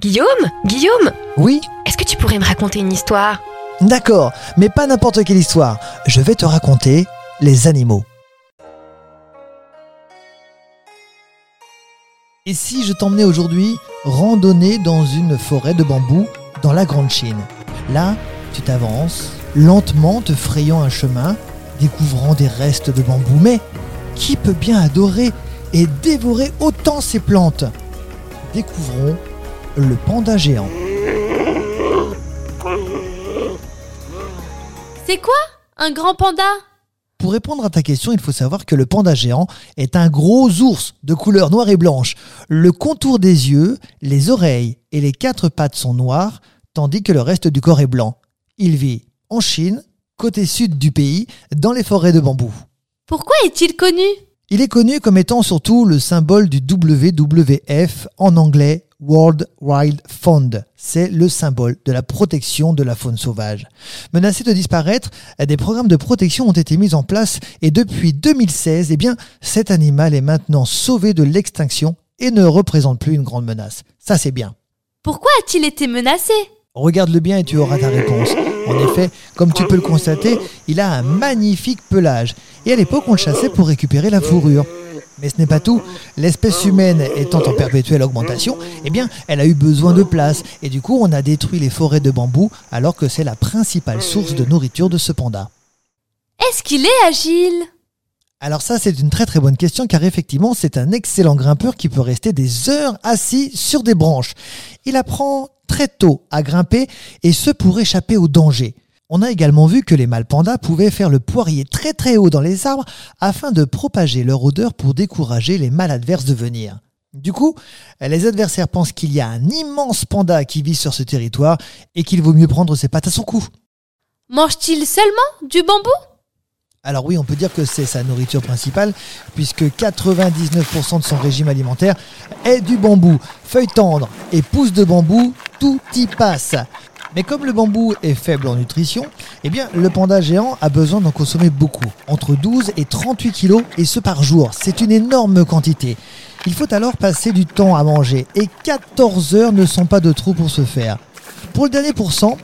Guillaume Guillaume Oui? Est-ce que tu pourrais me raconter une histoire? D'accord, mais pas n'importe quelle histoire. Je vais te raconter les animaux. Et si je t'emmenais aujourd'hui randonner dans une forêt de bambou dans la Grande Chine? Là, tu t'avances, lentement te frayant un chemin, découvrant des restes de bambou. Mais qui peut bien adorer et dévorer autant ces plantes? Découvrons le panda géant. C'est quoi Un grand panda? Pour répondre à ta question, il faut savoir que le panda géant est un gros ours de couleur noire et blanche. Le contour des yeux, les oreilles et les quatre pattes sont noirs, tandis que le reste du corps est blanc. Il vit en Chine, côté sud du pays, dans les forêts de bambou. Pourquoi est-il connu? Il est connu comme étant surtout le symbole du WWF en anglais World Wild Fund. C'est le symbole de la protection de la faune sauvage. Menacé de disparaître, des programmes de protection ont été mis en place et depuis 2016, eh bien, cet animal est maintenant sauvé de l'extinction et ne représente plus une grande menace. Ça, c'est bien. Pourquoi a-t-il été menacé? Regarde-le bien et tu auras ta réponse. En effet, comme tu peux le constater, il a un magnifique pelage. Et à l'époque, on le chassait pour récupérer la fourrure. Mais ce n'est pas tout. L'espèce humaine étant en perpétuelle augmentation, eh bien, elle a eu besoin de place. Et du coup, on a détruit les forêts de bambou alors que c'est la principale source de nourriture de ce panda. Est-ce qu'il est agile? Alors ça, c'est une très très bonne question car effectivement, c'est un excellent grimpeur qui peut rester des heures assis sur des branches. Il apprend très tôt à grimper et ce pour échapper au danger. On a également vu que les mâles pandas pouvaient faire le poirier très très haut dans les arbres afin de propager leur odeur pour décourager les mâles adverses de venir. Du coup, les adversaires pensent qu'il y a un immense panda qui vit sur ce territoire et qu'il vaut mieux prendre ses pattes à son cou. Mange-t-il seulement du bambou? Alors oui, on peut dire que c'est sa nourriture principale, puisque 99% de son régime alimentaire est du bambou. Feuilles tendres et pousses de bambou, tout y passe. Mais comme le bambou est faible en nutrition, eh bien le panda géant a besoin d'en consommer beaucoup, entre 12 et 38 kilos, et ce par jour. C'est une énorme quantité. Il faut alors passer du temps à manger, et 14 heures ne sont pas de trop pour ce faire. Pour le dernier pourcent,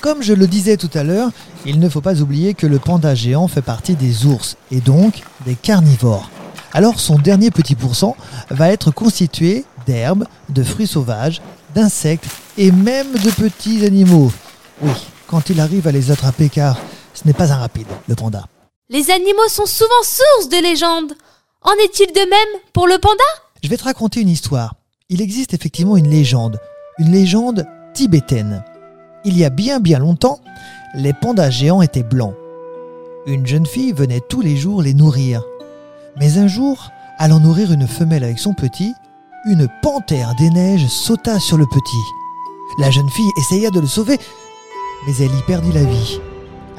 comme je le disais tout à l'heure, il ne faut pas oublier que le panda géant fait partie des ours, et donc des carnivores. Alors son dernier petit pourcent va être constitué d'herbes, de fruits sauvages, d'insectes et même de petits animaux. Oui, quand il arrive à les attraper car ce n'est pas un rapide, le panda. Les animaux sont souvent source de légendes. En est-il de même pour le panda? Je vais te raconter une histoire. Il existe effectivement une légende, une légende tibétaine. Il y a bien bien longtemps, les pandas géants étaient blancs. Une jeune fille venait tous les jours les nourrir. Mais un jour, allant nourrir une femelle avec son petit, une panthère des neiges sauta sur le petit. La jeune fille essaya de le sauver, mais elle y perdit la vie.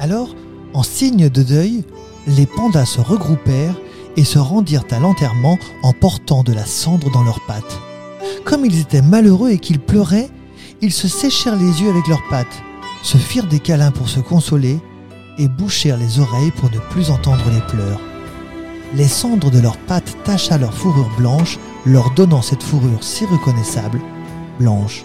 Alors, en signe de deuil, les pandas se regroupèrent et se rendirent à l'enterrement en portant de la cendre dans leurs pattes. Comme ils étaient malheureux et qu'ils pleuraient, ils se séchèrent les yeux avec leurs pattes, se firent des câlins pour se consoler et bouchèrent les oreilles pour ne plus entendre les pleurs. Les cendres de leurs pattes tacha leur fourrure blanche, leur donnant cette fourrure si reconnaissable, blanche